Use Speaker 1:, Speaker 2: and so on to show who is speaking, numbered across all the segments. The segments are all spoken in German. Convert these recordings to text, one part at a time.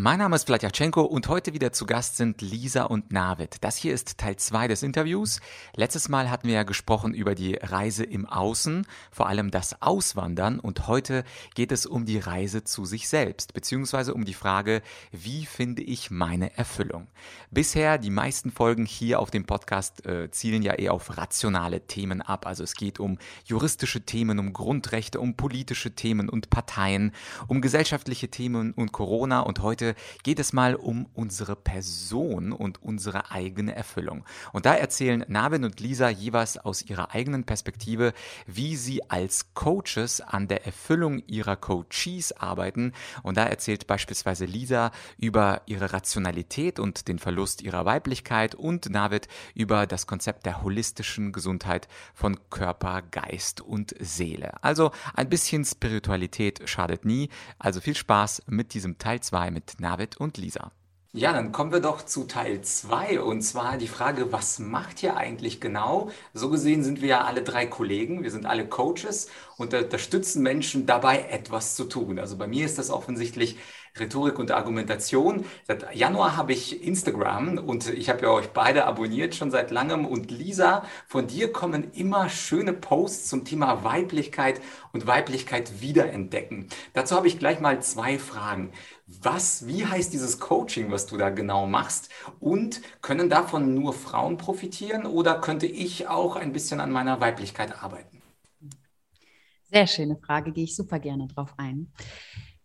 Speaker 1: Mein Name ist Vladyachenko und heute wieder zu Gast sind Lisa und Navid. Das hier ist Teil 2 des Interviews. Letztes Mal hatten wir ja gesprochen über die Reise im Außen, vor allem das Auswandern und heute geht es um die Reise zu sich selbst, beziehungsweise um die Frage, wie finde ich meine Erfüllung. Bisher, die meisten Folgen hier auf dem Podcast äh, zielen ja eher auf rationale Themen ab. Also es geht um juristische Themen, um Grundrechte, um politische Themen und Parteien, um gesellschaftliche Themen und Corona und heute geht es mal um unsere Person und unsere eigene Erfüllung. Und da erzählen Navin und Lisa jeweils aus ihrer eigenen Perspektive, wie sie als Coaches an der Erfüllung ihrer Coaches arbeiten. Und da erzählt beispielsweise Lisa über ihre Rationalität und den Verlust ihrer Weiblichkeit und Navid über das Konzept der holistischen Gesundheit von Körper, Geist und Seele. Also ein bisschen Spiritualität schadet nie. Also viel Spaß mit diesem Teil 2 mit Navid und Lisa. Ja, dann kommen wir doch zu Teil 2 und zwar die Frage, was macht ihr eigentlich genau? So gesehen sind wir ja alle drei Kollegen, wir sind alle Coaches und unterstützen Menschen dabei, etwas zu tun. Also bei mir ist das offensichtlich Rhetorik und Argumentation. Seit Januar habe ich Instagram und ich habe ja euch beide abonniert schon seit langem. Und Lisa, von dir kommen immer schöne Posts zum Thema Weiblichkeit und Weiblichkeit wiederentdecken. Dazu habe ich gleich mal zwei Fragen. Was, wie heißt dieses Coaching, was du da genau machst? Und können davon nur Frauen profitieren oder könnte ich auch ein bisschen an meiner Weiblichkeit arbeiten?
Speaker 2: Sehr schöne Frage, gehe ich super gerne drauf ein.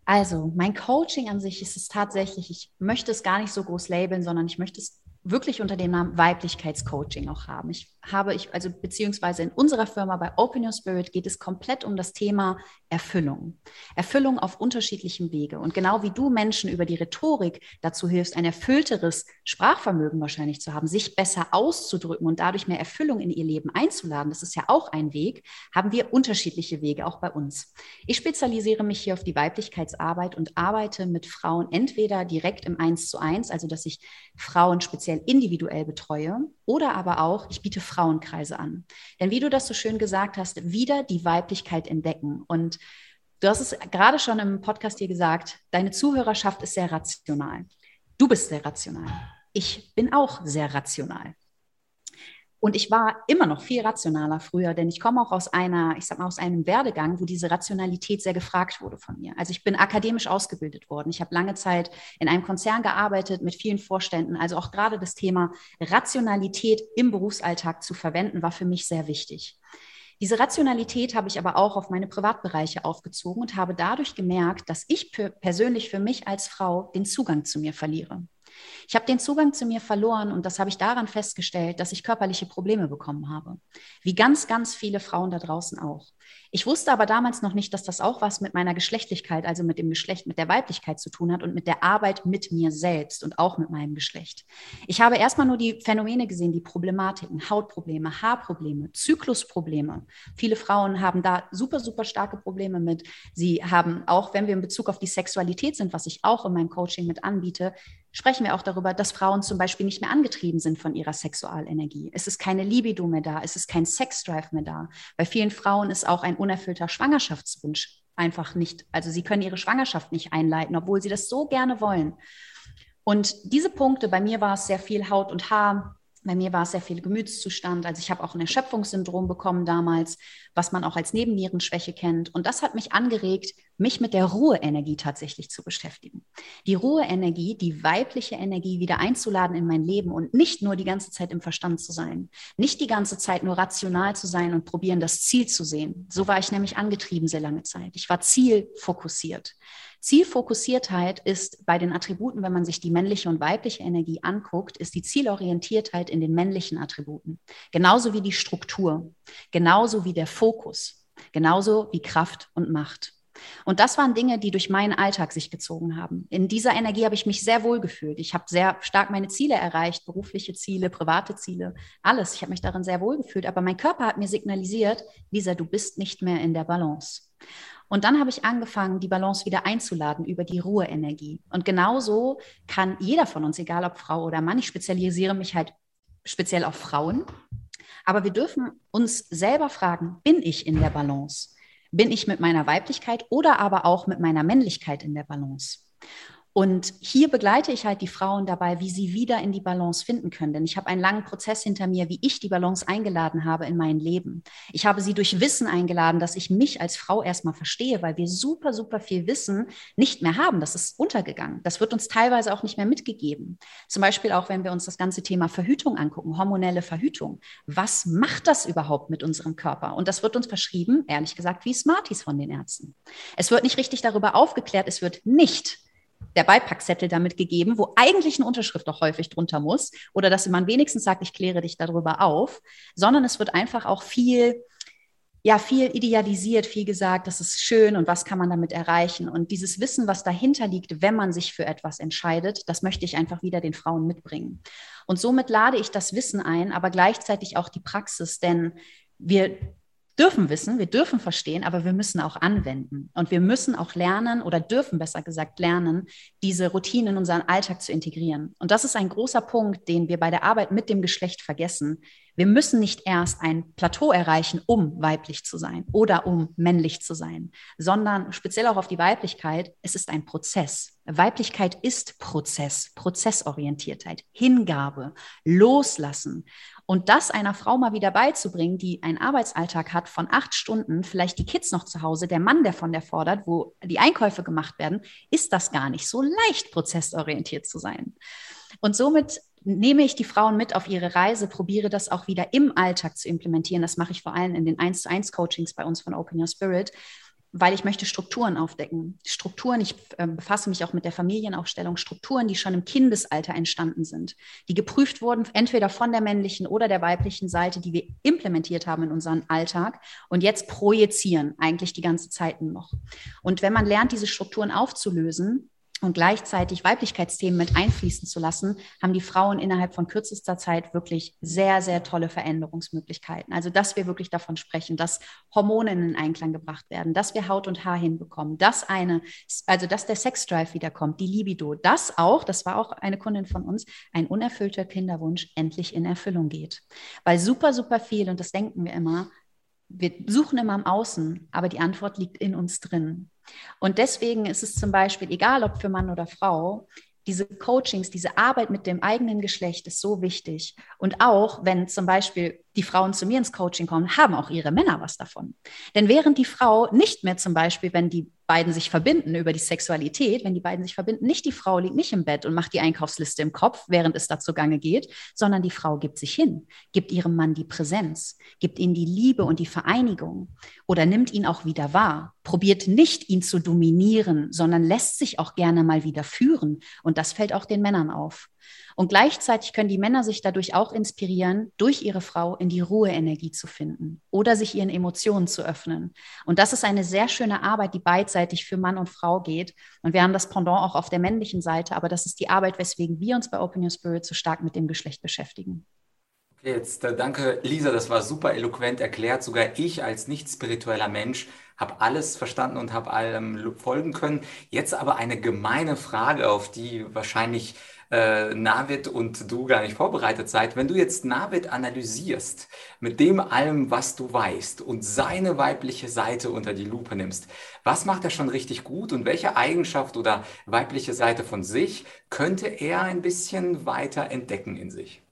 Speaker 2: Also, mein Coaching an sich ist es tatsächlich, ich möchte es gar nicht so groß labeln, sondern ich möchte es wirklich unter dem Namen Weiblichkeitscoaching auch haben. Ich habe ich, also beziehungsweise in unserer Firma bei Open Your Spirit geht es komplett um das Thema Erfüllung. Erfüllung auf unterschiedlichem Wege. Und genau wie du Menschen über die Rhetorik dazu hilfst, ein erfüllteres Sprachvermögen wahrscheinlich zu haben, sich besser auszudrücken und dadurch mehr Erfüllung in ihr Leben einzuladen, das ist ja auch ein Weg, haben wir unterschiedliche Wege auch bei uns. Ich spezialisiere mich hier auf die Weiblichkeitsarbeit und arbeite mit Frauen entweder direkt im Eins zu eins, also dass ich Frauen speziell individuell betreue, oder aber auch, ich biete Frauenkreise an. Denn wie du das so schön gesagt hast, wieder die Weiblichkeit entdecken. Und du hast es gerade schon im Podcast hier gesagt, deine Zuhörerschaft ist sehr rational. Du bist sehr rational. Ich bin auch sehr rational. Und ich war immer noch viel rationaler früher, denn ich komme auch aus einer, ich sag mal, aus einem Werdegang, wo diese Rationalität sehr gefragt wurde von mir. Also ich bin akademisch ausgebildet worden. Ich habe lange Zeit in einem Konzern gearbeitet mit vielen Vorständen. Also auch gerade das Thema Rationalität im Berufsalltag zu verwenden, war für mich sehr wichtig. Diese Rationalität habe ich aber auch auf meine Privatbereiche aufgezogen und habe dadurch gemerkt, dass ich persönlich für mich als Frau den Zugang zu mir verliere. Ich habe den Zugang zu mir verloren und das habe ich daran festgestellt, dass ich körperliche Probleme bekommen habe. Wie ganz, ganz viele Frauen da draußen auch. Ich wusste aber damals noch nicht, dass das auch was mit meiner Geschlechtlichkeit, also mit dem Geschlecht, mit der Weiblichkeit zu tun hat und mit der Arbeit mit mir selbst und auch mit meinem Geschlecht. Ich habe erstmal nur die Phänomene gesehen, die Problematiken, Hautprobleme, Haarprobleme, Zyklusprobleme. Viele Frauen haben da super, super starke Probleme mit. Sie haben auch, wenn wir in Bezug auf die Sexualität sind, was ich auch in meinem Coaching mit anbiete, sprechen wir auch darüber, dass Frauen zum Beispiel nicht mehr angetrieben sind von ihrer Sexualenergie. Es ist keine Libido mehr da, es ist kein Sexdrive mehr da. Bei vielen Frauen ist auch ein unerfüllter Schwangerschaftswunsch einfach nicht, also sie können ihre Schwangerschaft nicht einleiten, obwohl sie das so gerne wollen. Und diese Punkte, bei mir war es sehr viel Haut und Haar, bei mir war es sehr viel Gemütszustand. Also ich habe auch ein Erschöpfungssyndrom bekommen damals, was man auch als Nebennierenschwäche kennt. Und das hat mich angeregt, mich mit der Ruheenergie tatsächlich zu beschäftigen. Die Ruheenergie, die weibliche Energie wieder einzuladen in mein Leben und nicht nur die ganze Zeit im Verstand zu sein. Nicht die ganze Zeit nur rational zu sein und probieren, das Ziel zu sehen. So war ich nämlich angetrieben sehr lange Zeit. Ich war zielfokussiert. Zielfokussiertheit ist bei den Attributen, wenn man sich die männliche und weibliche Energie anguckt, ist die Zielorientiertheit in den männlichen Attributen. Genauso wie die Struktur, genauso wie der Fokus, genauso wie Kraft und Macht. Und das waren Dinge, die durch meinen Alltag sich gezogen haben. In dieser Energie habe ich mich sehr wohl gefühlt. Ich habe sehr stark meine Ziele erreicht, berufliche Ziele, private Ziele, alles. Ich habe mich darin sehr wohl gefühlt. Aber mein Körper hat mir signalisiert, Lisa, du bist nicht mehr in der Balance. Und dann habe ich angefangen, die Balance wieder einzuladen über die Ruheenergie. Und genauso kann jeder von uns, egal ob Frau oder Mann, ich spezialisiere mich halt speziell auf Frauen, Aber wir dürfen uns selber fragen, bin ich in der Balance? Bin ich mit meiner Weiblichkeit oder aber auch mit meiner Männlichkeit in der Balance? Und hier begleite ich halt die Frauen dabei, wie sie wieder in die Balance finden können. Denn ich habe einen langen Prozess hinter mir, wie ich die Balance eingeladen habe in mein Leben. Ich habe sie durch Wissen eingeladen, dass ich mich als Frau erstmal verstehe, weil wir super, super viel Wissen nicht mehr haben. Das ist untergegangen. Das wird uns teilweise auch nicht mehr mitgegeben. Zum Beispiel auch, wenn wir uns das ganze Thema Verhütung angucken, hormonelle Verhütung. Was macht das überhaupt mit unserem Körper? Und das wird uns verschrieben, ehrlich gesagt, wie Smarties von den Ärzten. Es wird nicht richtig darüber aufgeklärt. Es wird nicht der Beipackzettel damit gegeben, wo eigentlich eine Unterschrift auch häufig drunter muss oder dass man wenigstens sagt, ich kläre dich darüber auf, sondern es wird einfach auch viel ja, viel idealisiert, viel gesagt, das ist schön und was kann man damit erreichen. Und dieses Wissen, was dahinter liegt, wenn man sich für etwas entscheidet, das möchte ich einfach wieder den Frauen mitbringen. Und somit lade ich das Wissen ein, aber gleichzeitig auch die Praxis, denn wir dürfen wissen, wir dürfen verstehen, aber wir müssen auch anwenden. Und wir müssen auch lernen oder dürfen besser gesagt lernen, diese Routinen in unseren Alltag zu integrieren. Und das ist ein großer Punkt, den wir bei der Arbeit mit dem Geschlecht vergessen. Wir müssen nicht erst ein Plateau erreichen, um weiblich zu sein oder um männlich zu sein, sondern speziell auch auf die Weiblichkeit, es ist ein Prozess. Weiblichkeit ist Prozess, Prozessorientiertheit, Hingabe, Loslassen. Und das einer Frau mal wieder beizubringen, die einen Arbeitsalltag hat von acht Stunden, vielleicht die Kids noch zu Hause, der Mann, der von der fordert, wo die Einkäufe gemacht werden, ist das gar nicht so leicht, prozessorientiert zu sein. Und somit nehme ich die Frauen mit auf ihre Reise, probiere das auch wieder im Alltag zu implementieren. Das mache ich vor allem in den 1 zu 1 Coachings bei uns von Open Your Spirit, weil ich möchte Strukturen aufdecken. Strukturen, ich äh, befasse mich auch mit der Familienaufstellung, Strukturen, die schon im Kindesalter entstanden sind, die geprüft wurden, entweder von der männlichen oder der weiblichen Seite, die wir implementiert haben in unseren Alltag und jetzt projizieren, eigentlich die ganze Zeit noch. Und wenn man lernt, diese Strukturen aufzulösen, und gleichzeitig Weiblichkeitsthemen mit einfließen zu lassen, haben die Frauen innerhalb von kürzester Zeit wirklich sehr, sehr tolle Veränderungsmöglichkeiten. Also, dass wir wirklich davon sprechen, dass Hormone in Einklang gebracht werden, dass wir Haut und Haar hinbekommen, dass eine, also, dass der Sexdrive wiederkommt, die Libido, dass auch, das war auch eine Kundin von uns, ein unerfüllter Kinderwunsch endlich in Erfüllung geht. Weil super, super viel, und das denken wir immer, wir suchen immer im Außen, aber die Antwort liegt in uns drin. Und deswegen ist es zum Beispiel, egal ob für Mann oder Frau, diese Coachings, diese Arbeit mit dem eigenen Geschlecht ist so wichtig. Und auch, wenn zum Beispiel die Frauen zu mir ins Coaching kommen, haben auch ihre Männer was davon. Denn während die Frau nicht mehr zum Beispiel, wenn die beiden sich verbinden über die Sexualität, wenn die beiden sich verbinden, nicht die Frau liegt nicht im Bett und macht die Einkaufsliste im Kopf, während es da zugange geht, sondern die Frau gibt sich hin, gibt ihrem Mann die Präsenz, gibt ihm die Liebe und die Vereinigung oder nimmt ihn auch wieder wahr, probiert nicht ihn zu dominieren, sondern lässt sich auch gerne mal wieder führen. Und das fällt auch den Männern auf. Und gleichzeitig können die Männer sich dadurch auch inspirieren, durch ihre Frau in die Ruheenergie zu finden oder sich ihren Emotionen zu öffnen. Und das ist eine sehr schöne Arbeit, die beidseitig für Mann und Frau geht. Und wir haben das Pendant auch auf der männlichen Seite, aber das ist die Arbeit, weswegen wir uns bei Open Your Spirit so stark mit dem Geschlecht beschäftigen.
Speaker 1: Jetzt äh, danke, Lisa, das war super eloquent erklärt. Sogar ich als nicht spiritueller Mensch habe alles verstanden und habe allem folgen können. Jetzt aber eine gemeine Frage, auf die wahrscheinlich äh, Navid und du gar nicht vorbereitet seid, wenn du jetzt Navid analysierst mit dem allem, was du weißt und seine weibliche Seite unter die Lupe nimmst, was macht er schon richtig gut und welche Eigenschaft oder weibliche Seite von sich könnte er ein bisschen weiter entdecken in sich?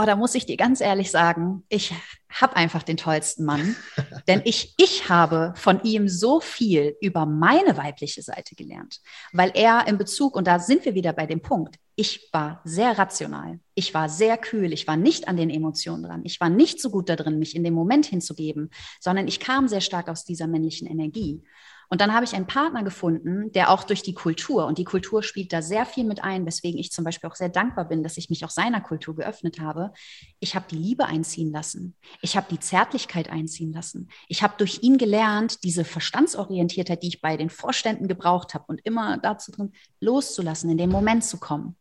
Speaker 2: Oh, da muss ich dir ganz ehrlich sagen, ich habe einfach den tollsten Mann, denn ich, ich habe von ihm so viel über meine weibliche Seite gelernt, weil er in Bezug, und da sind wir wieder bei dem Punkt, ich war sehr rational, ich war sehr kühl, ich war nicht an den Emotionen dran, ich war nicht so gut darin, mich in dem Moment hinzugeben, sondern ich kam sehr stark aus dieser männlichen Energie. Und dann habe ich einen Partner gefunden, der auch durch die Kultur, und die Kultur spielt da sehr viel mit ein, weswegen ich zum Beispiel auch sehr dankbar bin, dass ich mich auch seiner Kultur geöffnet habe. Ich habe die Liebe einziehen lassen. Ich habe die Zärtlichkeit einziehen lassen. Ich habe durch ihn gelernt, diese Verstandsorientiertheit, die ich bei den Vorständen gebraucht habe und immer dazu drin, loszulassen, in den Moment zu kommen.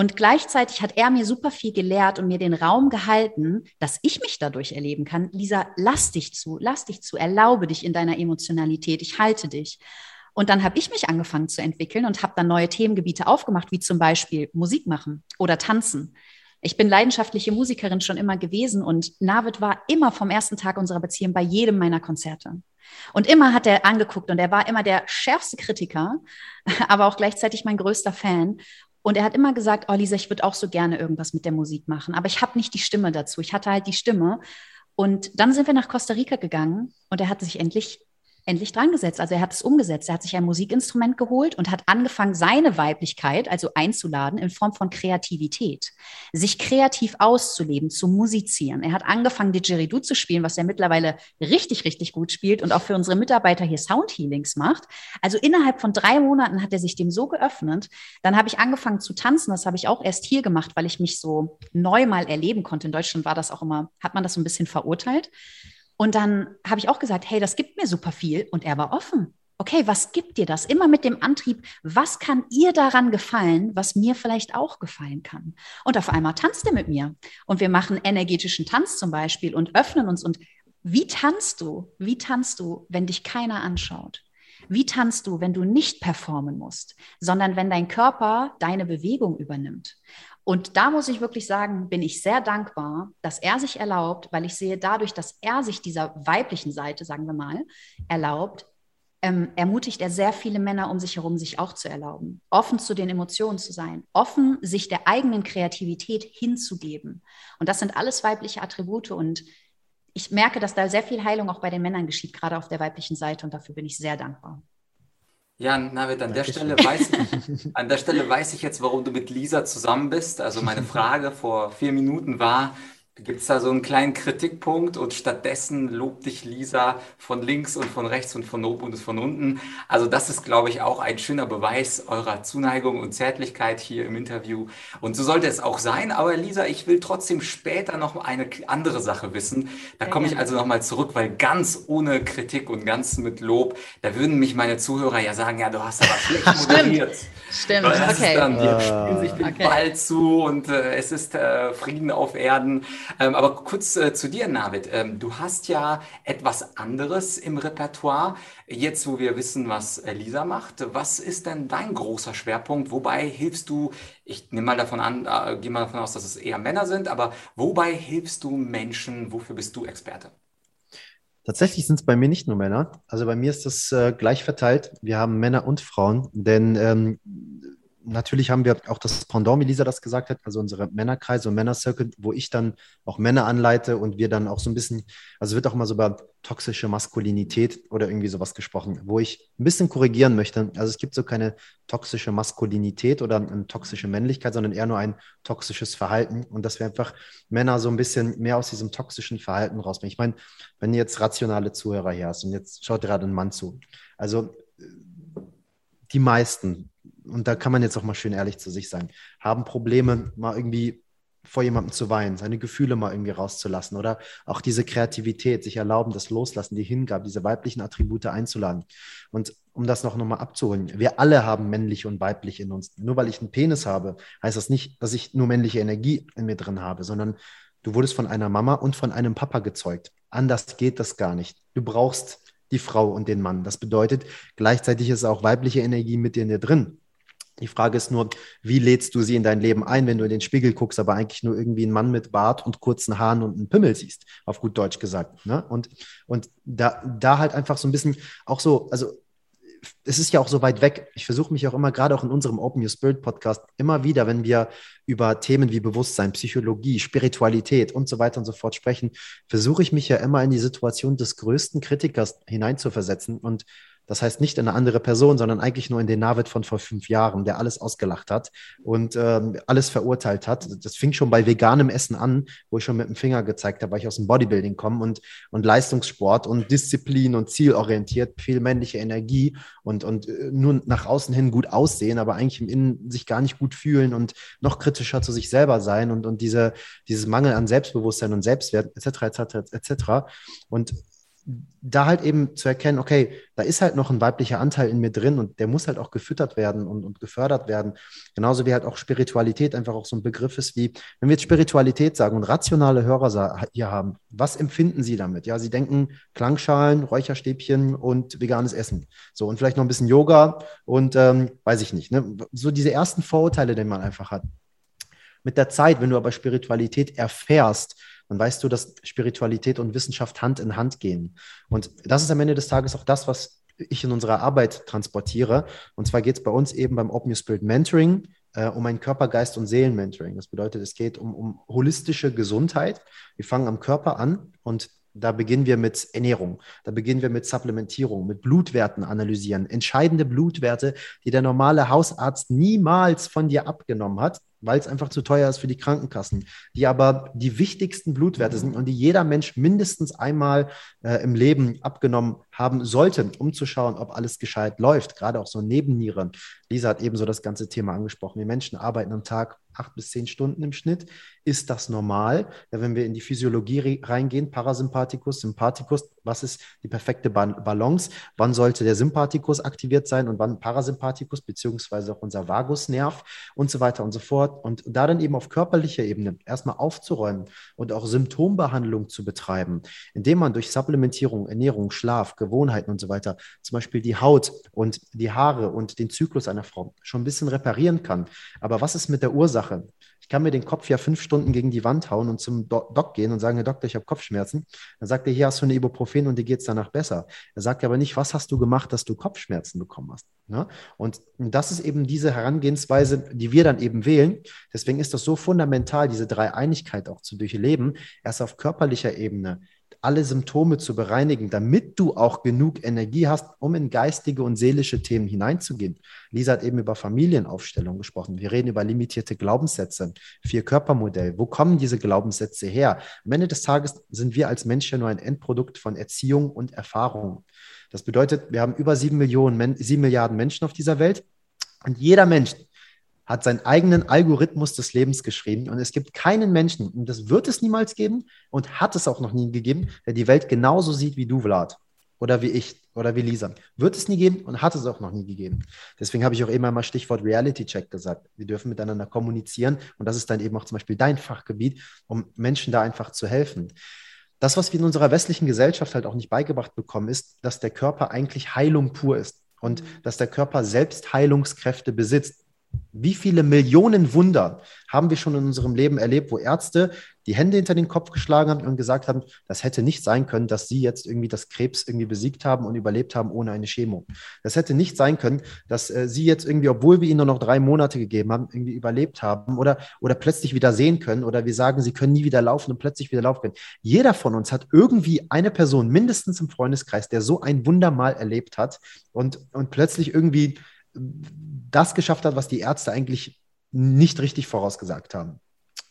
Speaker 2: Und gleichzeitig hat er mir super viel gelehrt und mir den Raum gehalten, dass ich mich dadurch erleben kann. Lisa, lass dich zu, lass dich zu, erlaube dich in deiner Emotionalität. Ich halte dich. Und dann habe ich mich angefangen zu entwickeln und habe dann neue Themengebiete aufgemacht, wie zum Beispiel Musik machen oder tanzen. Ich bin leidenschaftliche Musikerin schon immer gewesen und Navid war immer vom ersten Tag unserer Beziehung bei jedem meiner Konzerte. Und immer hat er angeguckt und er war immer der schärfste Kritiker, aber auch gleichzeitig mein größter Fan. Und er hat immer gesagt, oh Lisa, ich würde auch so gerne irgendwas mit der Musik machen, aber ich habe nicht die Stimme dazu. Ich hatte halt die Stimme. Und dann sind wir nach Costa Rica gegangen und er hat sich endlich endlich dran. Also er hat es umgesetzt. Er hat sich ein Musikinstrument geholt und hat angefangen, seine Weiblichkeit, also einzuladen, in Form von Kreativität, sich kreativ auszuleben, zu musizieren. Er hat angefangen, Didgeridoo zu spielen, was er mittlerweile richtig, richtig gut spielt und auch für unsere Mitarbeiter hier Soundhealings macht. Also innerhalb von drei Monaten hat er sich dem so geöffnet. Dann habe ich angefangen zu tanzen. Das habe ich auch erst hier gemacht, weil ich mich so neu mal erleben konnte. In Deutschland war das auch immer, hat man das so ein bisschen verurteilt. Und dann habe ich auch gesagt, hey, das gibt mir super viel. Und er war offen. Okay, was gibt dir das? Immer mit dem Antrieb, was kann ihr daran gefallen, was mir vielleicht auch gefallen kann? Und auf einmal tanzt er mit mir. Und wir machen energetischen Tanz zum Beispiel und öffnen uns. Und wie tanzt du? Wie tanzt du, wenn dich keiner anschaut? Wie tanzt du, wenn du nicht performen musst, sondern wenn dein Körper deine Bewegung übernimmt? Und da muss ich wirklich sagen, bin ich sehr dankbar, dass er sich erlaubt, weil ich sehe dadurch, dass er sich dieser weiblichen Seite, sagen wir mal, erlaubt, ähm, ermutigt er sehr viele Männer um sich herum, sich auch zu erlauben, offen zu den Emotionen zu sein, offen sich der eigenen Kreativität hinzugeben. Und das sind alles weibliche Attribute und ich merke, dass da sehr viel Heilung auch bei den Männern geschieht, gerade auf der weiblichen Seite und dafür bin ich sehr dankbar.
Speaker 1: Ja, Navid, an der Stelle weiß ich, an der Stelle weiß ich jetzt, warum du mit Lisa zusammen bist. Also meine Frage vor vier Minuten war, Gibt es da so einen kleinen Kritikpunkt und stattdessen lobt dich Lisa von links und von rechts und von oben und von unten. Also das ist, glaube ich, auch ein schöner Beweis eurer Zuneigung und Zärtlichkeit hier im Interview. Und so sollte es auch sein. Aber Lisa, ich will trotzdem später noch eine andere Sache wissen. Da komme ich also nochmal zurück, weil ganz ohne Kritik und ganz mit Lob, da würden mich meine Zuhörer ja sagen, ja, du hast aber schlecht moderiert.
Speaker 2: Stimmt, das okay.
Speaker 1: Ist dann, die uh, spielen sich den okay. Ball zu und äh, es ist äh, Frieden auf Erden. Ähm, aber kurz äh, zu dir, Navid. Ähm, du hast ja etwas anderes im Repertoire. Jetzt, wo wir wissen, was Lisa macht, was ist denn dein großer Schwerpunkt? Wobei hilfst du, ich nehme mal davon an, äh, gehe mal davon aus, dass es eher Männer sind, aber wobei hilfst du Menschen? Wofür bist du Experte?
Speaker 3: Tatsächlich sind es bei mir nicht nur Männer. Also bei mir ist das äh, gleich verteilt. Wir haben Männer und Frauen, denn ähm, natürlich haben wir auch das Pendant, wie Lisa das gesagt hat, also unsere Männerkreise und Männercircle, wo ich dann auch Männer anleite und wir dann auch so ein bisschen, also wird auch mal so über toxische Maskulinität oder irgendwie sowas gesprochen, wo ich ein bisschen korrigieren möchte. Also es gibt so keine toxische Maskulinität oder eine toxische Männlichkeit, sondern eher nur ein toxisches Verhalten und dass wir einfach Männer so ein bisschen mehr aus diesem toxischen Verhalten rausbringen. Ich meine, wenn ihr jetzt rationale Zuhörer hier hast und jetzt schaut gerade ein Mann zu, also die meisten und da kann man jetzt auch mal schön ehrlich zu sich sein, haben Probleme, mal irgendwie vor jemandem zu weinen, seine Gefühle mal irgendwie rauszulassen oder auch diese Kreativität, sich erlauben, das Loslassen, die Hingabe, diese weiblichen Attribute einzuladen. Und um das noch nochmal abzuholen, wir alle haben männlich und weiblich in uns. Nur weil ich einen Penis habe, heißt das nicht, dass ich nur männliche Energie in mir drin habe, sondern du wurdest von einer Mama und von einem Papa gezeugt. Anders geht das gar nicht. Du brauchst die Frau und den Mann. Das bedeutet, gleichzeitig ist auch weibliche Energie mit dir in dir drin. Die Frage ist nur, wie lädst du sie in dein Leben ein, wenn du in den Spiegel guckst, aber eigentlich nur irgendwie einen Mann mit Bart und kurzen Haaren und einen Pimmel siehst, auf gut Deutsch gesagt. Ne? Und, und da, da halt einfach so ein bisschen auch so, also es ist ja auch so weit weg. Ich versuche mich auch immer, gerade auch in unserem Open Your Spirit Podcast, immer wieder, wenn wir über Themen wie Bewusstsein, Psychologie, Spiritualität und so weiter und so fort sprechen, versuche ich mich ja immer in die Situation des größten Kritikers hineinzuversetzen und das heißt nicht in eine andere Person, sondern eigentlich nur in den Navid von vor fünf Jahren, der alles ausgelacht hat und ähm, alles verurteilt hat. Das fing schon bei veganem Essen an, wo ich schon mit dem Finger gezeigt habe, weil ich aus dem Bodybuilding komme und, und Leistungssport und Disziplin und zielorientiert, viel männliche Energie und, und äh, nur nach außen hin gut aussehen, aber eigentlich im Innen sich gar nicht gut fühlen und noch kritischer zu sich selber sein und, und diese, dieses Mangel an Selbstbewusstsein und Selbstwert etc. etc. etc. Und da halt eben zu erkennen, okay, da ist halt noch ein weiblicher Anteil in mir drin und der muss halt auch gefüttert werden und, und gefördert werden. Genauso wie halt auch Spiritualität einfach auch so ein Begriff ist wie, wenn wir jetzt Spiritualität sagen und rationale Hörer hier haben, was empfinden sie damit? Ja, sie denken Klangschalen, Räucherstäbchen und veganes Essen. So, und vielleicht noch ein bisschen Yoga und ähm, weiß ich nicht. Ne? So diese ersten Vorurteile, die man einfach hat. Mit der Zeit, wenn du aber Spiritualität erfährst, dann weißt du, dass Spiritualität und Wissenschaft Hand in Hand gehen. Und das ist am Ende des Tages auch das, was ich in unserer Arbeit transportiere. Und zwar geht es bei uns eben beim Open Your Spirit Mentoring äh, um ein Körper, Geist und Seelen-Mentoring. Das bedeutet, es geht um, um holistische Gesundheit. Wir fangen am Körper an und da beginnen wir mit Ernährung, da beginnen wir mit Supplementierung, mit Blutwerten analysieren, entscheidende Blutwerte, die der normale Hausarzt niemals von dir abgenommen hat, weil es einfach zu teuer ist für die Krankenkassen, die aber die wichtigsten Blutwerte sind und die jeder Mensch mindestens einmal äh, im Leben abgenommen haben sollte, um zu schauen, ob alles gescheit läuft, gerade auch so Nebennieren. Lisa hat eben so das ganze Thema angesprochen. Wir Menschen arbeiten am Tag acht bis zehn Stunden im Schnitt. Ist das normal? Ja, wenn wir in die Physiologie reingehen, Parasympathikus, Sympathikus, was ist die perfekte Balance? Wann sollte der Sympathikus aktiviert sein und wann Parasympathikus, beziehungsweise auch unser Vagusnerv und so weiter und so fort. Und da dann eben auf körperlicher Ebene erstmal aufzuräumen und auch Symptombehandlung zu betreiben, indem man durch Supplementierung, Ernährung, Schlaf, Gewohnheiten und so weiter zum Beispiel die Haut und die Haare und den Zyklus einer Frau schon ein bisschen reparieren kann. Aber was ist mit der Ursache? Ich kann mir den Kopf ja fünf Stunden gegen die Wand hauen und zum Doc gehen und sagen, Herr Doktor, ich habe Kopfschmerzen. Dann sagt er, hier hast du eine Ibuprofen und dir geht es danach besser. Er sagt aber nicht, was hast du gemacht, dass du Kopfschmerzen bekommen hast. Ne? Und das ist eben diese Herangehensweise, die wir dann eben wählen. Deswegen ist das so fundamental, diese Dreieinigkeit auch zu durchleben, erst auf körperlicher Ebene alle Symptome zu bereinigen, damit du auch genug Energie hast, um in geistige und seelische Themen hineinzugehen. Lisa hat eben über Familienaufstellung gesprochen. Wir reden über limitierte Glaubenssätze, Vier-Körper-Modell. Wo kommen diese Glaubenssätze her? Am Ende des Tages sind wir als Menschen nur ein Endprodukt von Erziehung und Erfahrung. Das bedeutet, wir haben über sieben Millionen, sieben Milliarden Menschen auf dieser Welt. Und jeder Mensch hat seinen eigenen Algorithmus des Lebens geschrieben und es gibt keinen Menschen, und das wird es niemals geben und hat es auch noch nie gegeben, der die Welt genauso sieht wie du, Vlad. Oder wie ich oder wie Lisa. Wird es nie geben und hat es auch noch nie gegeben. Deswegen habe ich auch eben einmal Stichwort Reality Check gesagt. Wir dürfen miteinander kommunizieren und das ist dann eben auch zum Beispiel dein Fachgebiet, um Menschen da einfach zu helfen. Das, was wir in unserer westlichen Gesellschaft halt auch nicht beigebracht bekommen, ist, dass der Körper eigentlich Heilung pur ist und dass der Körper selbst Heilungskräfte besitzt. Wie viele Millionen Wunder haben wir schon in unserem Leben erlebt, wo Ärzte die Hände hinter den Kopf geschlagen haben und gesagt haben, das hätte nicht sein können, dass sie jetzt irgendwie das Krebs irgendwie besiegt haben und überlebt haben ohne eine Chemo. Das hätte nicht sein können, dass äh, sie jetzt irgendwie, obwohl wir ihnen nur noch drei Monate gegeben haben, irgendwie überlebt haben oder, oder plötzlich wieder sehen können oder wir sagen, sie können nie wieder laufen und plötzlich wieder laufen können. Jeder von uns hat irgendwie eine Person mindestens im Freundeskreis, der so ein Wunder mal erlebt hat und, und plötzlich irgendwie das geschafft hat, was die Ärzte eigentlich nicht richtig vorausgesagt haben.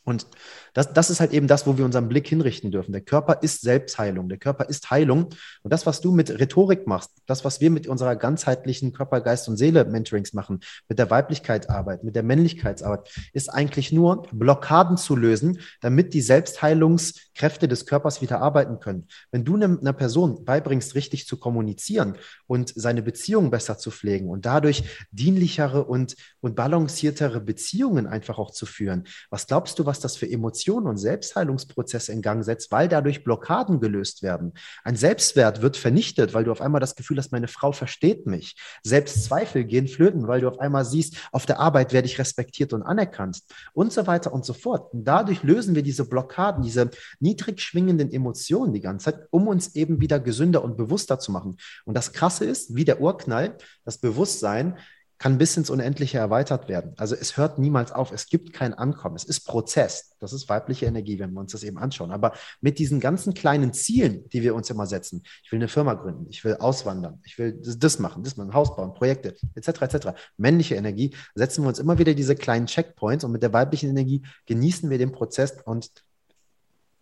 Speaker 3: Und das, das ist halt eben das, wo wir unseren Blick hinrichten dürfen. Der Körper ist Selbstheilung, der Körper ist Heilung. Und das, was du mit Rhetorik machst, das, was wir mit unserer ganzheitlichen Körper, Geist und Seele Mentorings machen, mit der Weiblichkeitsarbeit, mit der Männlichkeitsarbeit, ist eigentlich nur Blockaden zu lösen, damit die Selbstheilungskräfte des Körpers wieder arbeiten können. Wenn du einer Person beibringst, richtig zu kommunizieren und seine Beziehungen besser zu pflegen und dadurch dienlichere und, und balanciertere Beziehungen einfach auch zu führen, was glaubst du, was das für Emotionen und Selbstheilungsprozesse in Gang setzt, weil dadurch Blockaden gelöst werden. Ein Selbstwert wird vernichtet, weil du auf einmal das Gefühl hast, meine Frau versteht mich. Selbstzweifel gehen flöten, weil du auf einmal siehst, auf der Arbeit werde ich respektiert und anerkannt und so weiter und so fort. Und dadurch lösen wir diese Blockaden, diese niedrig schwingenden Emotionen die ganze Zeit, um uns eben wieder gesünder und bewusster zu machen. Und das Krasse ist, wie der Urknall, das Bewusstsein kann bis ins Unendliche erweitert werden. Also es hört niemals auf. Es gibt kein Ankommen. Es ist Prozess. Das ist weibliche Energie, wenn wir uns das eben anschauen. Aber mit diesen ganzen kleinen Zielen, die wir uns immer setzen, ich will eine Firma gründen, ich will auswandern, ich will das, machen, das machen, Haus bauen, Projekte, etc., etc. Männliche Energie, setzen wir uns immer wieder diese kleinen Checkpoints und mit der weiblichen Energie genießen wir den Prozess und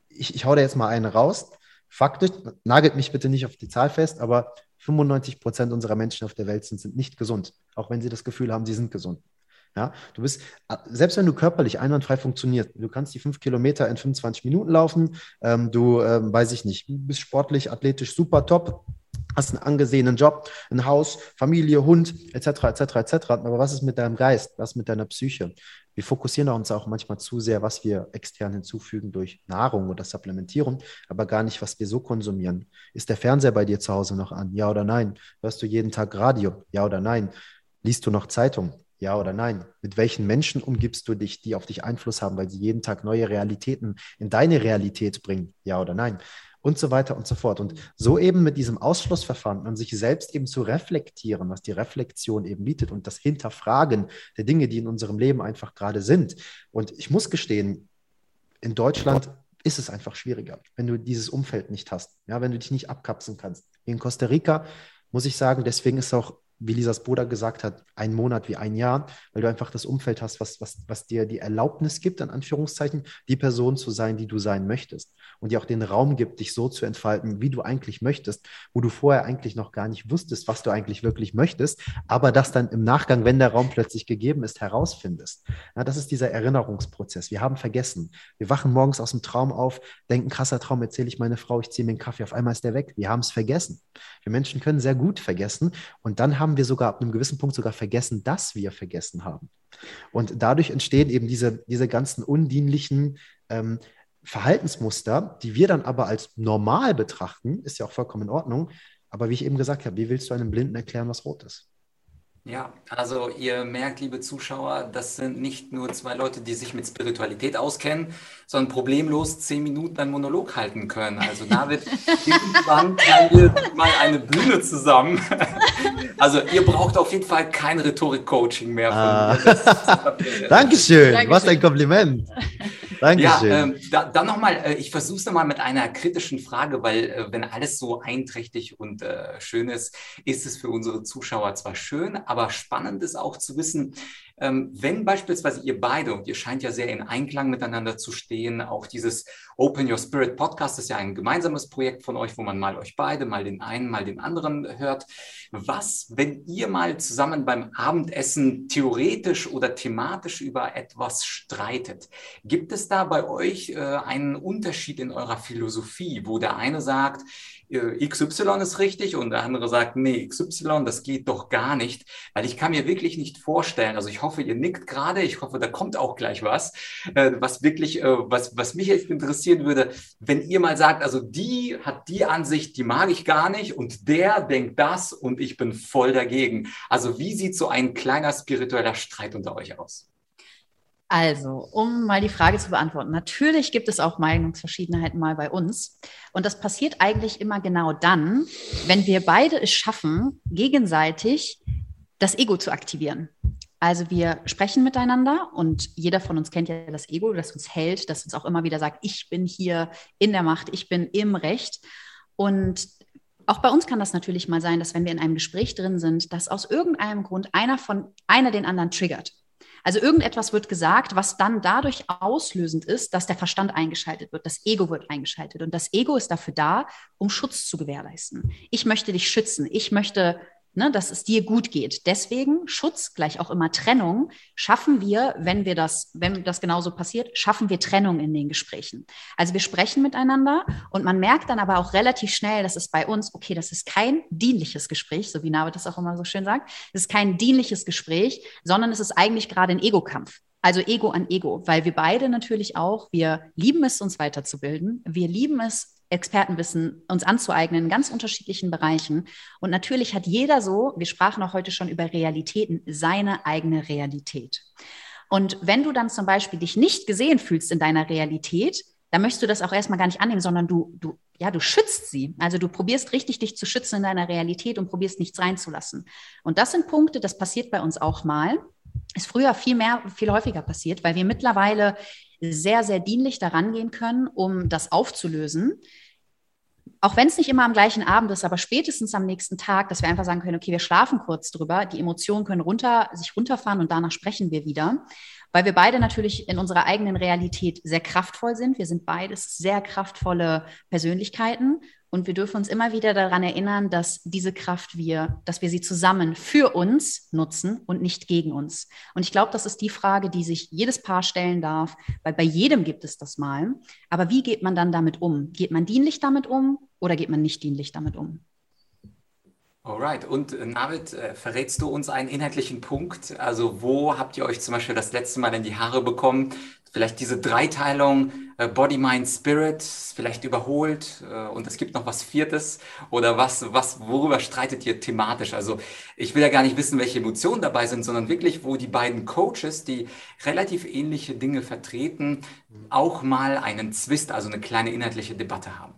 Speaker 3: ich, ich hau da jetzt mal eine raus. Faktisch, nagelt mich bitte nicht auf die Zahl fest, aber 95 Prozent unserer Menschen auf der Welt sind, sind nicht gesund, auch wenn sie das Gefühl haben, sie sind gesund. Ja, du bist, selbst wenn du körperlich einwandfrei funktionierst, du kannst die fünf Kilometer in 25 Minuten laufen, ähm, du, ähm, weiß ich nicht, bist sportlich, athletisch super top, hast einen angesehenen Job, ein Haus, Familie, Hund, etc., etc., etc. Aber was ist mit deinem Geist? Was ist mit deiner Psyche? Wir fokussieren uns auch manchmal zu sehr, was wir extern hinzufügen durch Nahrung oder Supplementierung, aber gar nicht, was wir so konsumieren. Ist der Fernseher bei dir zu Hause noch an? Ja oder nein? Hörst du jeden Tag Radio? Ja oder nein? Liest du noch Zeitung? Ja oder nein? Mit welchen Menschen umgibst du dich, die auf dich Einfluss haben, weil sie jeden Tag neue Realitäten in deine Realität bringen? Ja oder nein? Und so weiter und so fort. Und so eben mit diesem Ausschlussverfahren und sich selbst eben zu reflektieren, was die Reflexion eben bietet und das Hinterfragen der Dinge, die in unserem Leben einfach gerade sind. Und ich muss gestehen, in Deutschland ist es einfach schwieriger, wenn du dieses Umfeld nicht hast, ja, wenn du dich nicht abkapseln kannst. In Costa Rica muss ich sagen, deswegen ist auch wie Lisas Bruder gesagt hat, ein Monat wie ein Jahr, weil du einfach das Umfeld hast, was, was, was dir die Erlaubnis gibt, in Anführungszeichen, die Person zu sein, die du sein möchtest. Und dir auch den Raum gibt, dich so zu entfalten, wie du eigentlich möchtest, wo du vorher eigentlich noch gar nicht wusstest, was du eigentlich wirklich möchtest, aber das dann im Nachgang, wenn der Raum plötzlich gegeben ist, herausfindest. Ja, das ist dieser Erinnerungsprozess. Wir haben vergessen. Wir wachen morgens aus dem Traum auf, denken, krasser Traum, erzähle ich meine Frau, ich ziehe mir einen Kaffee, auf einmal ist der weg. Wir haben es vergessen. Wir Menschen können sehr gut vergessen und dann haben haben wir sogar ab einem gewissen Punkt sogar vergessen, dass wir vergessen haben. Und dadurch entstehen eben diese, diese ganzen undienlichen ähm, Verhaltensmuster, die wir dann aber als normal betrachten, ist ja auch vollkommen in Ordnung. Aber wie ich eben gesagt habe, wie willst du einem Blinden erklären, was rot ist?
Speaker 1: Ja, also ihr merkt, liebe Zuschauer, das sind nicht nur zwei Leute, die sich mit Spiritualität auskennen, sondern problemlos zehn Minuten einen Monolog halten können. Also David, irgendwann teilen wir mal eine Bühne zusammen. Also ihr braucht auf jeden Fall kein Rhetorik-Coaching mehr von ah. mir.
Speaker 3: Dankeschön. Dankeschön, was ein Kompliment.
Speaker 1: Dankeschön. Ja, äh, da, dann nochmal, äh, ich versuche es nochmal mit einer kritischen Frage, weil äh, wenn alles so einträchtig und äh, schön ist, ist es für unsere Zuschauer zwar schön, aber spannend ist auch zu wissen, ähm, wenn beispielsweise ihr beide, und ihr scheint ja sehr in Einklang miteinander zu stehen, auch dieses Open Your Spirit Podcast ist ja ein gemeinsames Projekt von euch, wo man mal euch beide, mal den einen, mal den anderen hört. Was, wenn ihr mal zusammen beim Abendessen theoretisch oder thematisch über etwas streitet? Gibt es da bei euch äh, einen Unterschied in eurer Philosophie, wo der eine sagt, XY ist richtig und der andere sagt, nee, XY, das geht doch gar nicht, weil ich kann mir wirklich nicht vorstellen, also ich hoffe, ihr nickt gerade, ich hoffe, da kommt auch gleich was, äh, was wirklich, äh, was, was mich jetzt interessieren würde, wenn ihr mal sagt, also die hat die Ansicht, die mag ich gar nicht und der denkt das und ich bin voll dagegen. Also wie sieht so ein kleiner spiritueller Streit unter euch aus?
Speaker 2: Also, um mal die Frage zu beantworten. Natürlich gibt es auch Meinungsverschiedenheiten mal bei uns. Und das passiert eigentlich immer genau dann, wenn wir beide es schaffen, gegenseitig das Ego zu aktivieren. Also wir sprechen miteinander und jeder von uns kennt ja das Ego, das uns hält, das uns auch immer wieder sagt, ich bin hier in der Macht, ich bin im Recht. Und auch bei uns kann das natürlich mal sein, dass wenn wir in einem Gespräch drin sind, dass aus irgendeinem Grund einer von einer den anderen triggert. Also irgendetwas wird gesagt, was dann dadurch auslösend ist, dass der Verstand eingeschaltet wird, das Ego wird eingeschaltet. Und das Ego ist dafür da, um Schutz zu gewährleisten. Ich möchte dich schützen. Ich möchte ne, dass es dir gut geht. Deswegen Schutz gleich auch immer Trennung schaffen wir, wenn wir das, wenn das genauso passiert, schaffen wir Trennung in den Gesprächen. Also wir sprechen miteinander und man merkt dann aber auch relativ schnell, dass es bei uns, okay, das ist kein dienliches Gespräch, so wie Navid das auch immer so schön sagt. Es ist kein dienliches Gespräch, sondern es ist eigentlich gerade ein Ego-Kampf. Also Ego an Ego, weil wir beide natürlich auch, wir lieben es, uns weiterzubilden. Wir lieben es, Expertenwissen uns anzueignen in ganz unterschiedlichen Bereichen. Und natürlich hat jeder so, wir sprachen auch heute schon über Realitäten, seine eigene Realität. Und wenn du dann zum Beispiel dich nicht gesehen fühlst in deiner Realität, dann möchtest du das auch erstmal gar nicht annehmen, sondern du, du, ja, du schützt sie. Also du probierst richtig, dich zu schützen in deiner Realität und probierst nichts reinzulassen. Und das sind Punkte, das passiert bei uns auch mal. Ist früher viel mehr, viel häufiger passiert, weil wir mittlerweile sehr, sehr dienlich daran gehen können, um das aufzulösen. Auch wenn es nicht immer am gleichen Abend ist, aber spätestens am nächsten Tag, dass wir einfach sagen können, okay, wir schlafen kurz drüber, die Emotionen können runter, sich runterfahren und danach sprechen wir wieder weil wir beide natürlich in unserer eigenen Realität sehr kraftvoll sind. Wir sind beides sehr kraftvolle Persönlichkeiten und wir dürfen uns immer wieder daran erinnern, dass diese Kraft wir, dass wir sie zusammen für uns nutzen und nicht gegen uns. Und ich glaube, das ist die Frage, die sich jedes Paar stellen darf, weil bei jedem gibt es das mal. Aber wie geht man dann damit um? Geht man dienlich damit um oder geht man nicht dienlich damit um?
Speaker 1: Alright, und äh, Navid, äh, verrätst du uns einen inhaltlichen Punkt? Also wo habt ihr euch zum Beispiel das letzte Mal in die Haare bekommen? Vielleicht diese Dreiteilung äh, Body, Mind, Spirit vielleicht überholt äh, und es gibt noch was Viertes oder was, was, worüber streitet ihr thematisch? Also ich will ja gar nicht wissen, welche Emotionen dabei sind, sondern wirklich, wo die beiden Coaches, die relativ ähnliche Dinge vertreten, auch mal einen Zwist, also eine kleine inhaltliche Debatte haben.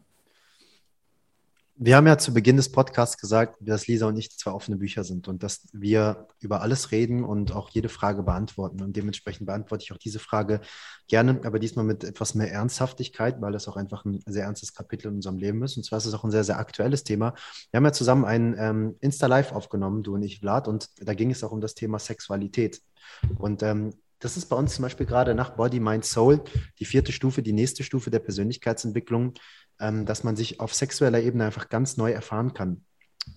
Speaker 3: Wir haben ja zu Beginn des Podcasts gesagt, dass Lisa und ich zwei offene Bücher sind und dass wir über alles reden und auch jede Frage beantworten. Und dementsprechend beantworte ich auch diese Frage gerne, aber diesmal mit etwas mehr Ernsthaftigkeit, weil das auch einfach ein sehr ernstes Kapitel in unserem Leben ist. Und zwar ist es auch ein sehr, sehr aktuelles Thema. Wir haben ja zusammen ein ähm, Insta-Live aufgenommen, du und ich, Vlad, und da ging es auch um das Thema Sexualität. Und ähm, das ist bei uns zum Beispiel gerade nach Body, Mind, Soul die vierte Stufe, die nächste Stufe der Persönlichkeitsentwicklung ähm, dass man sich auf sexueller Ebene einfach ganz neu erfahren kann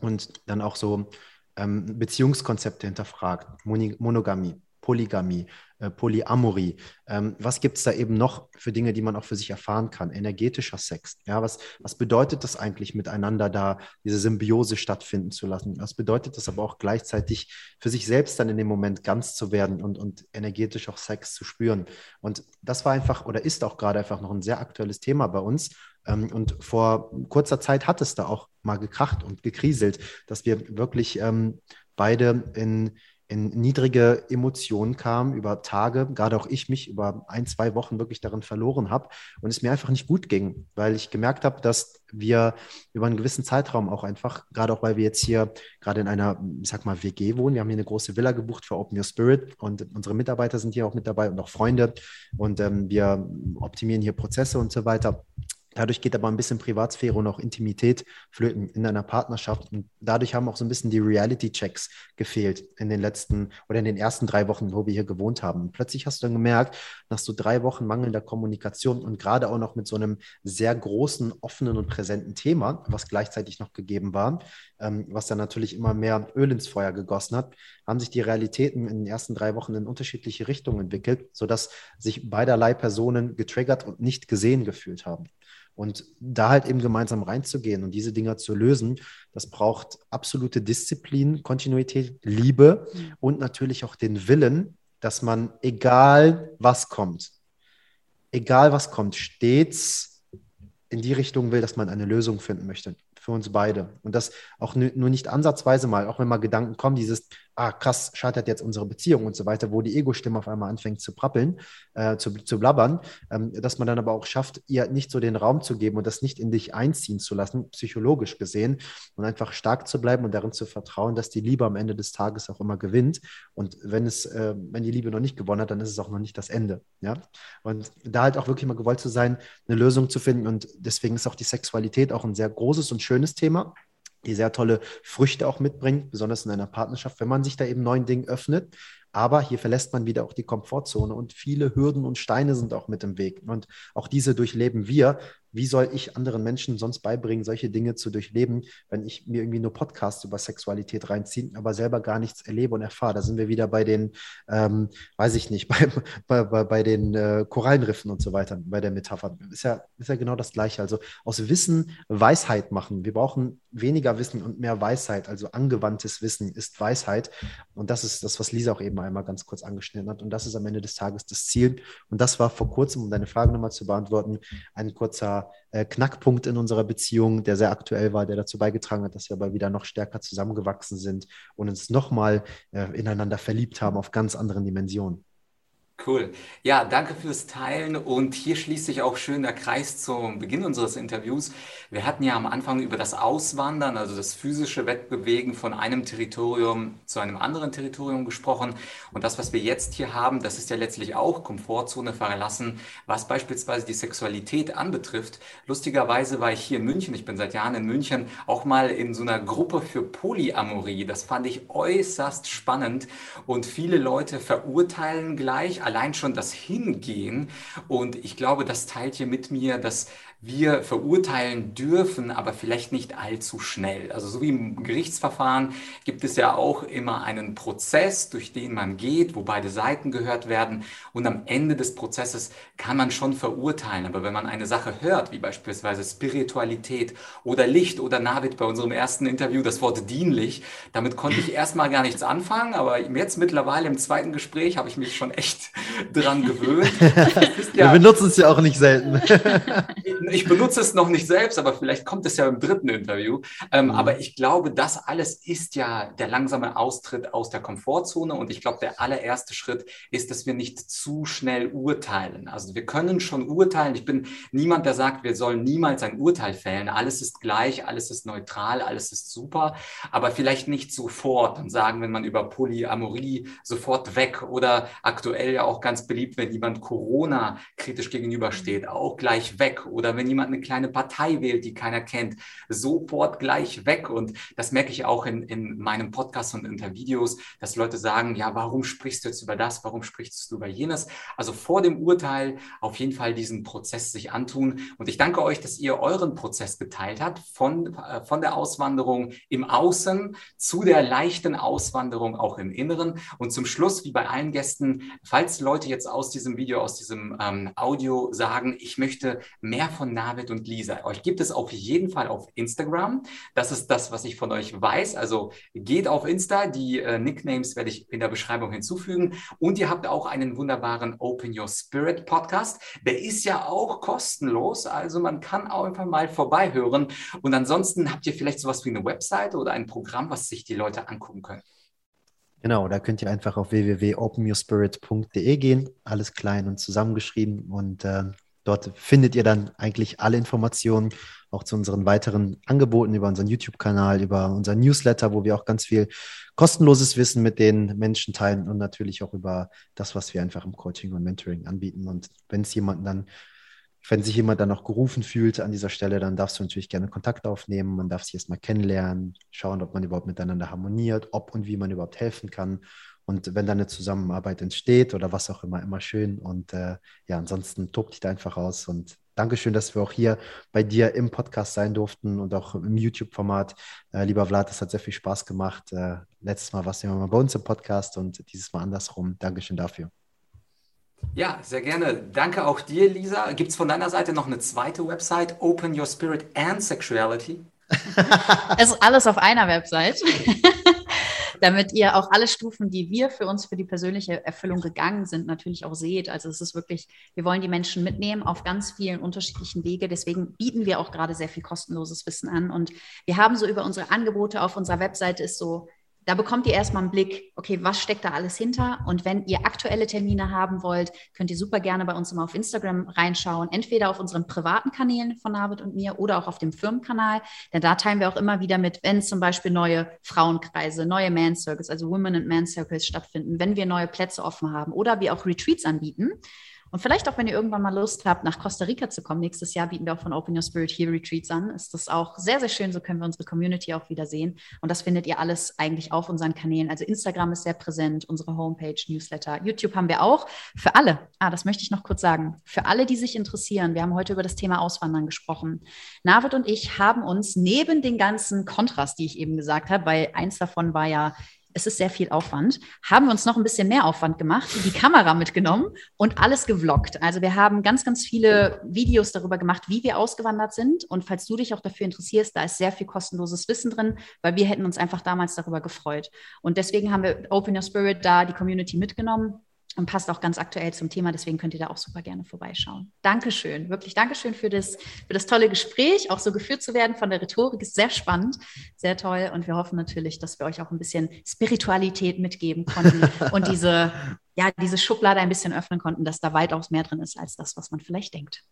Speaker 3: und dann auch so ähm, Beziehungskonzepte hinterfragt, Mon Monogamie. Polygamie, äh, Polyamorie. Ähm, was gibt es da eben noch für Dinge, die man auch für sich erfahren kann? Energetischer Sex. Ja, was, was bedeutet das eigentlich, miteinander da diese Symbiose stattfinden zu lassen? Was bedeutet das aber auch gleichzeitig für sich selbst dann in dem Moment ganz zu werden und, und energetisch auch Sex zu spüren? Und das war einfach oder ist auch gerade einfach noch ein sehr aktuelles Thema bei uns. Ähm, und vor kurzer Zeit hat es da auch mal gekracht und gekriselt, dass wir wirklich ähm, beide in in niedrige Emotionen kam über Tage, gerade auch ich mich über ein, zwei Wochen wirklich darin verloren habe und es mir einfach nicht gut ging, weil ich gemerkt habe, dass wir über einen gewissen Zeitraum auch einfach, gerade auch weil wir jetzt hier gerade in einer, ich sag mal, WG wohnen, wir haben hier eine große Villa gebucht für Open Your Spirit und unsere Mitarbeiter sind hier auch mit dabei und auch Freunde und ähm, wir optimieren hier Prozesse und so weiter. Dadurch geht aber ein bisschen Privatsphäre und auch Intimität flöten in einer Partnerschaft. Und dadurch haben auch so ein bisschen die Reality-Checks gefehlt in den letzten oder in den ersten drei Wochen, wo wir hier gewohnt haben. Und plötzlich hast du dann gemerkt, nach so drei Wochen mangelnder Kommunikation und gerade auch noch mit so einem sehr großen, offenen und präsenten Thema, was gleichzeitig noch gegeben war, ähm, was dann natürlich immer mehr Öl ins Feuer gegossen hat, haben sich die Realitäten in den ersten drei Wochen in unterschiedliche Richtungen entwickelt, sodass sich beiderlei Personen getriggert und nicht gesehen gefühlt haben. Und da halt eben gemeinsam reinzugehen und diese Dinger zu lösen, das braucht absolute Disziplin, Kontinuität, Liebe mhm. und natürlich auch den Willen, dass man, egal was kommt, egal was kommt, stets in die Richtung will, dass man eine Lösung finden möchte für uns beide. Und das auch nur nicht ansatzweise mal, auch wenn mal Gedanken kommen, dieses, ah, krass, scheitert jetzt unsere Beziehung und so weiter, wo die Ego-Stimme auf einmal anfängt zu prappeln, äh, zu, zu blabbern, ähm, dass man dann aber auch schafft, ihr nicht so den Raum zu geben und das nicht in dich einziehen zu lassen, psychologisch gesehen, und einfach stark zu bleiben und darin zu vertrauen, dass die Liebe am Ende des Tages auch immer gewinnt. Und wenn es, äh, wenn die Liebe noch nicht gewonnen hat, dann ist es auch noch nicht das Ende. Ja? Und da halt auch wirklich mal gewollt zu sein, eine Lösung zu finden. Und deswegen ist auch die Sexualität auch ein sehr großes und schönes Thema die sehr tolle Früchte auch mitbringt, besonders in einer Partnerschaft, wenn man sich da eben neuen Dingen öffnet. Aber hier verlässt man wieder auch die Komfortzone und viele Hürden und Steine sind auch mit im Weg. Und auch diese durchleben wir wie soll ich anderen Menschen sonst beibringen, solche Dinge zu durchleben, wenn ich mir irgendwie nur Podcasts über Sexualität reinziehe, aber selber gar nichts erlebe und erfahre? Da sind wir wieder bei den, ähm, weiß ich nicht, bei, bei, bei, bei den äh, Korallenriffen und so weiter, bei der Metapher. Ist ja, ist ja genau das Gleiche. Also aus Wissen Weisheit machen. Wir brauchen weniger Wissen und mehr Weisheit. Also angewandtes Wissen ist Weisheit. Und das ist das, was Lisa auch eben einmal ganz kurz angeschnitten hat. Und das ist am Ende des Tages das Ziel. Und das war vor kurzem, um deine Frage nochmal zu beantworten, ein kurzer äh, Knackpunkt in unserer Beziehung, der sehr aktuell war, der dazu beigetragen hat, dass wir aber wieder noch stärker zusammengewachsen sind und uns nochmal äh, ineinander verliebt haben auf ganz anderen Dimensionen.
Speaker 1: Cool. Ja, danke fürs Teilen. Und hier schließt sich auch schön der Kreis zum Beginn unseres Interviews. Wir hatten ja am Anfang über das Auswandern, also das physische Wettbewegen von einem Territorium zu einem anderen Territorium gesprochen. Und das, was wir jetzt hier haben, das ist ja letztlich auch Komfortzone verlassen, was beispielsweise die Sexualität anbetrifft. Lustigerweise war ich hier in München, ich bin seit Jahren in München, auch mal in so einer Gruppe für Polyamorie. Das fand ich äußerst spannend. Und viele Leute verurteilen gleich, allein schon das Hingehen. Und ich glaube, das teilt hier mit mir, dass wir verurteilen dürfen, aber vielleicht nicht allzu schnell. Also so wie im Gerichtsverfahren gibt es ja auch immer einen Prozess, durch den man geht, wo beide Seiten gehört werden. Und am Ende des Prozesses kann man schon verurteilen. Aber wenn man eine Sache hört, wie beispielsweise Spiritualität oder Licht oder Navid bei unserem ersten Interview, das Wort dienlich, damit konnte ich erstmal gar nichts anfangen. Aber jetzt mittlerweile im zweiten Gespräch habe ich mich schon echt dran gewöhnt.
Speaker 3: Ja, Wir benutzen es ja auch nicht selten.
Speaker 1: ich benutze es noch nicht selbst, aber vielleicht kommt es ja im dritten Interview. Ähm, mhm. Aber ich glaube, das alles ist ja der langsame Austritt aus der Komfortzone. Und ich glaube, der allererste Schritt ist, dass wir nicht zu schnell urteilen. Also wir können schon urteilen. Ich bin niemand, der sagt, wir sollen niemals ein Urteil fällen. Alles ist gleich, alles ist neutral, alles ist super. Aber vielleicht nicht sofort und sagen, wenn man über Polyamorie sofort weg oder aktuell ja auch ganz beliebt, wenn jemand Corona kritisch gegenübersteht, auch gleich weg. Oder wenn jemand eine kleine Partei wählt, die keiner kennt, sofort gleich weg. Und das merke ich auch in, in meinem Podcast und in der Videos, dass Leute sagen, ja, warum sprichst du jetzt über das? Warum sprichst du über jenes? Also vor dem Urteil auf jeden Fall diesen Prozess sich antun. Und ich danke euch, dass ihr euren Prozess geteilt habt von, äh, von der Auswanderung im Außen zu der leichten Auswanderung auch im Inneren. Und zum Schluss, wie bei allen Gästen, falls Leute jetzt aus diesem Video, aus diesem ähm, Audio sagen, ich möchte mehr von Navid und Lisa. Euch gibt es auf jeden Fall auf Instagram. Das ist das, was ich von euch weiß. Also geht auf Insta. Die äh, Nicknames werde ich in der Beschreibung hinzufügen. Und ihr habt auch einen wunderbaren Open Your Spirit Podcast. Der ist ja auch kostenlos. Also man kann auch einfach mal vorbeihören. Und ansonsten habt ihr vielleicht sowas wie eine Website oder ein Programm, was sich die Leute angucken können.
Speaker 3: Genau, da könnt ihr einfach auf www.openyourspirit.de gehen, alles klein und zusammengeschrieben und äh, dort findet ihr dann eigentlich alle Informationen, auch zu unseren weiteren Angeboten über unseren YouTube-Kanal, über unseren Newsletter, wo wir auch ganz viel kostenloses Wissen mit den Menschen teilen und natürlich auch über das, was wir einfach im Coaching und Mentoring anbieten. Und wenn es jemanden dann wenn sich jemand dann noch gerufen fühlt an dieser Stelle, dann darfst du natürlich gerne Kontakt aufnehmen. Man darf sich erstmal kennenlernen, schauen, ob man überhaupt miteinander harmoniert, ob und wie man überhaupt helfen kann. Und wenn dann eine Zusammenarbeit entsteht oder was auch immer, immer schön. Und äh, ja, ansonsten tob dich da einfach aus. Und Dankeschön, dass wir auch hier bei dir im Podcast sein durften und auch im YouTube-Format. Äh, lieber Vlad, es hat sehr viel Spaß gemacht. Äh, letztes Mal warst du ja mal bei uns im Podcast und dieses Mal andersrum. Dankeschön dafür.
Speaker 1: Ja, sehr gerne. Danke auch dir, Lisa. Gibt es von deiner Seite noch eine zweite Website, Open Your Spirit and Sexuality?
Speaker 2: es ist alles auf einer Website. Damit ihr auch alle Stufen, die wir für uns für die persönliche Erfüllung gegangen sind, natürlich auch seht. Also es ist wirklich, wir wollen die Menschen mitnehmen auf ganz vielen unterschiedlichen Wege. Deswegen bieten wir auch gerade sehr viel kostenloses Wissen an. Und wir haben so über unsere Angebote auf unserer Webseite ist so da bekommt ihr erstmal einen Blick, okay, was steckt da alles hinter? Und wenn ihr aktuelle Termine haben wollt, könnt ihr super gerne bei uns immer auf Instagram reinschauen, entweder auf unseren privaten Kanälen von David und mir oder auch auf dem Firmenkanal. Denn da teilen wir auch immer wieder mit, wenn zum Beispiel neue Frauenkreise, neue Man Circles, also Women and Man Circles stattfinden, wenn wir neue Plätze offen haben oder wir auch Retreats anbieten. Und vielleicht auch, wenn ihr irgendwann mal Lust habt, nach Costa Rica zu kommen, nächstes Jahr bieten wir auch von Open Your Spirit hier Retreats an. Ist das auch sehr, sehr schön. So können wir unsere Community auch wieder sehen. Und das findet ihr alles eigentlich auf unseren Kanälen. Also Instagram ist sehr präsent, unsere Homepage, Newsletter. YouTube haben wir auch. Für alle, ah, das möchte ich noch kurz sagen, für alle, die sich interessieren, wir haben heute über das Thema Auswandern gesprochen. Navid und ich haben uns neben den ganzen Kontrast, die ich eben gesagt habe, weil eins davon war ja es ist sehr viel Aufwand, haben wir uns noch ein bisschen mehr Aufwand gemacht, die Kamera mitgenommen und alles gevloggt. Also wir haben ganz, ganz viele Videos darüber gemacht, wie wir ausgewandert sind. Und falls du dich auch dafür interessierst, da ist sehr viel kostenloses Wissen drin, weil wir hätten uns einfach damals darüber gefreut. Und deswegen haben wir Open Your Spirit da die Community mitgenommen und passt auch ganz aktuell zum Thema. Deswegen könnt ihr da auch super gerne vorbeischauen. Dankeschön, wirklich Dankeschön für das, für das tolle Gespräch, auch so geführt zu werden von der Rhetorik. Ist sehr spannend, sehr toll. Und wir hoffen natürlich, dass wir euch auch ein bisschen Spiritualität mitgeben konnten und diese, ja, diese Schublade ein bisschen öffnen konnten, dass da weitaus mehr drin ist als das, was man vielleicht denkt.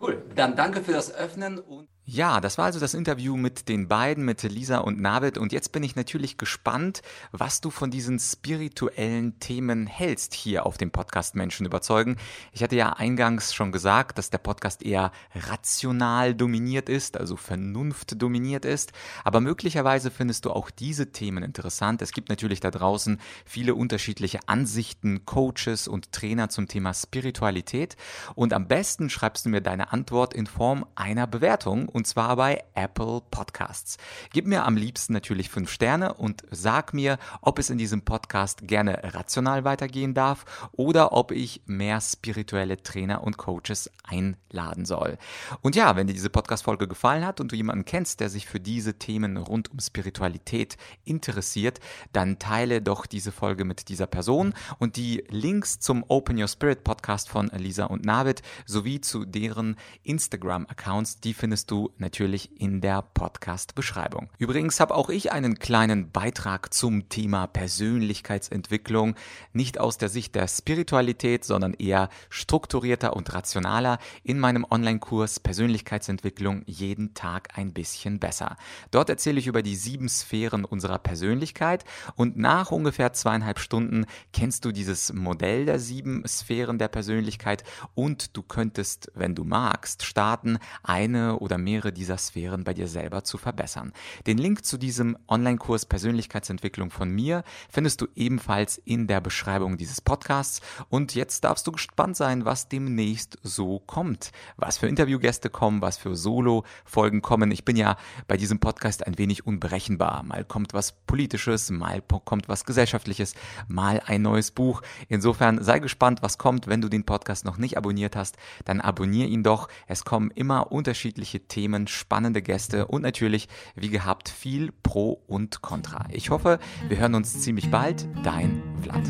Speaker 1: Cool. Dann danke für das Öffnen und Ja, das war also das Interview mit den beiden, mit Lisa und Navid. Und jetzt bin ich natürlich gespannt, was du von diesen spirituellen Themen hältst hier auf dem Podcast Menschen überzeugen. Ich hatte ja eingangs schon gesagt, dass der Podcast eher rational dominiert ist, also Vernunft dominiert ist. Aber möglicherweise findest du auch diese Themen interessant. Es gibt natürlich da draußen viele unterschiedliche Ansichten, Coaches und Trainer zum Thema Spiritualität. Und am besten schreibst du mir deine Antwort in Form einer Bewertung und zwar bei Apple Podcasts. Gib mir am liebsten natürlich fünf Sterne und sag mir, ob es in diesem Podcast gerne rational weitergehen darf oder ob ich mehr spirituelle Trainer und Coaches einladen soll. Und ja, wenn dir diese Podcast-Folge gefallen hat und du jemanden kennst, der sich für diese Themen rund um Spiritualität interessiert, dann teile doch diese Folge mit dieser Person und die Links zum Open Your Spirit Podcast von Lisa und Navid sowie zu deren Instagram-Accounts, die findest du natürlich in der Podcast-Beschreibung. Übrigens habe auch ich einen kleinen Beitrag zum Thema Persönlichkeitsentwicklung, nicht aus der Sicht der Spiritualität, sondern eher strukturierter und rationaler in meinem Online-Kurs Persönlichkeitsentwicklung jeden Tag ein bisschen besser. Dort erzähle ich über die sieben Sphären unserer Persönlichkeit und nach ungefähr zweieinhalb Stunden kennst du dieses Modell der sieben Sphären der Persönlichkeit und du könntest, wenn du magst, starten, eine oder mehrere mehrere dieser Sphären bei dir selber zu verbessern. Den Link zu diesem Online-Kurs Persönlichkeitsentwicklung von mir findest du ebenfalls in der Beschreibung dieses Podcasts. Und jetzt darfst du gespannt sein, was demnächst so kommt. Was für Interviewgäste kommen, was für Solo-Folgen kommen. Ich bin ja bei diesem Podcast ein wenig unberechenbar. Mal kommt was Politisches, mal kommt was Gesellschaftliches, mal ein neues Buch. Insofern sei gespannt, was kommt. Wenn du den Podcast noch nicht abonniert hast, dann abonniere ihn doch. Es kommen immer unterschiedliche Themen Themen, spannende Gäste und natürlich, wie gehabt, viel Pro und Contra. Ich hoffe, wir hören uns ziemlich bald. Dein Vlad.